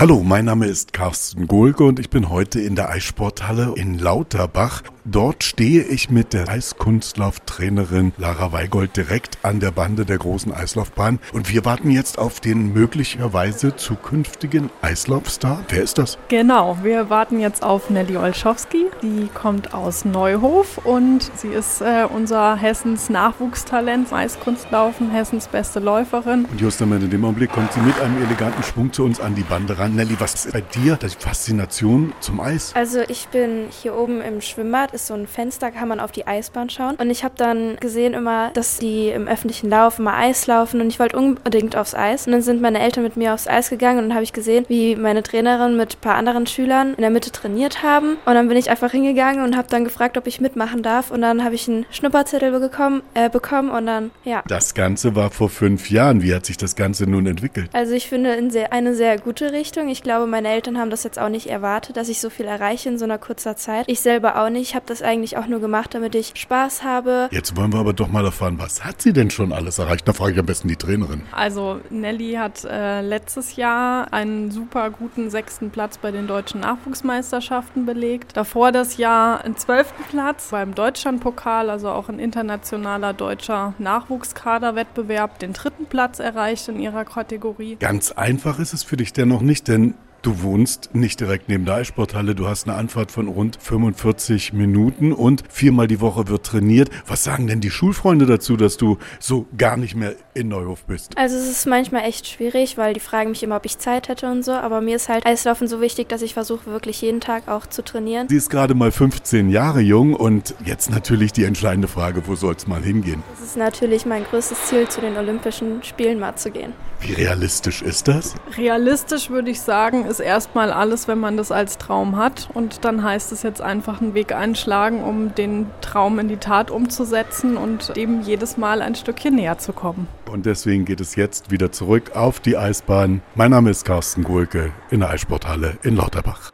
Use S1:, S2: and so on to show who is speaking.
S1: Hallo, mein Name ist Carsten Gohlke und ich bin heute in der Eissporthalle in Lauterbach. Dort stehe ich mit der Eiskunstlauftrainerin Lara Weigold direkt an der Bande der großen Eislaufbahn und wir warten jetzt auf den möglicherweise zukünftigen Eislaufstar. Wer ist das?
S2: Genau, wir warten jetzt auf Nelly Olschowski. Die kommt aus Neuhof und sie ist äh, unser Hessens Nachwuchstalent, Eiskunstlaufen, Hessens beste Läuferin.
S1: Und just in dem Augenblick kommt sie mit einem eleganten Schwung zu uns an die Bande ran. Nelly, was ist bei dir die Faszination zum Eis?
S3: Also ich bin hier oben im Schwimmbad ist so ein Fenster, kann man auf die Eisbahn schauen. Und ich habe dann gesehen immer, dass die im öffentlichen Lauf immer Eis laufen und ich wollte unbedingt aufs Eis. Und dann sind meine Eltern mit mir aufs Eis gegangen und dann habe ich gesehen, wie meine Trainerin mit ein paar anderen Schülern in der Mitte trainiert haben. Und dann bin ich einfach hingegangen und habe dann gefragt, ob ich mitmachen darf. Und dann habe ich einen Schnupperzettel bekommen, äh, bekommen und dann, ja.
S1: Das Ganze war vor fünf Jahren. Wie hat sich das Ganze nun entwickelt?
S3: Also ich finde in sehr, eine sehr gute Richtung. Ich glaube, meine Eltern haben das jetzt auch nicht erwartet, dass ich so viel erreiche in so einer kurzer Zeit. Ich selber auch nicht. Ich habe das eigentlich auch nur gemacht, damit ich Spaß habe.
S1: Jetzt wollen wir aber doch mal erfahren, was hat sie denn schon alles erreicht? Da frage ich am besten die Trainerin.
S2: Also Nelly hat äh, letztes Jahr einen super guten sechsten Platz bei den deutschen Nachwuchsmeisterschaften belegt. Davor das Jahr einen zwölften Platz beim Deutschlandpokal, also auch ein internationaler deutscher Nachwuchskaderwettbewerb, den dritten Platz erreicht in ihrer Kategorie.
S1: Ganz einfach ist es für dich dennoch nicht, denn Du wohnst nicht direkt neben der Eissporthalle, du hast eine Anfahrt von rund 45 Minuten und viermal die Woche wird trainiert. Was sagen denn die Schulfreunde dazu, dass du so gar nicht mehr in Neuhof bist?
S3: Also es ist manchmal echt schwierig, weil die fragen mich immer, ob ich Zeit hätte und so, aber mir ist halt Eislaufen so wichtig, dass ich versuche wirklich jeden Tag auch zu trainieren.
S1: Sie ist gerade mal 15 Jahre jung und jetzt natürlich die entscheidende Frage, wo soll es mal hingehen?
S3: Es ist natürlich mein größtes Ziel, zu den Olympischen Spielen mal zu gehen.
S1: Wie realistisch ist das?
S2: Realistisch würde ich sagen, ist erstmal alles, wenn man das als Traum hat. Und dann heißt es jetzt einfach einen Weg einschlagen, um den Traum in die Tat umzusetzen und dem jedes Mal ein Stückchen näher zu kommen.
S1: Und deswegen geht es jetzt wieder zurück auf die Eisbahn. Mein Name ist Carsten Gulke in der Eissporthalle in Lauterbach.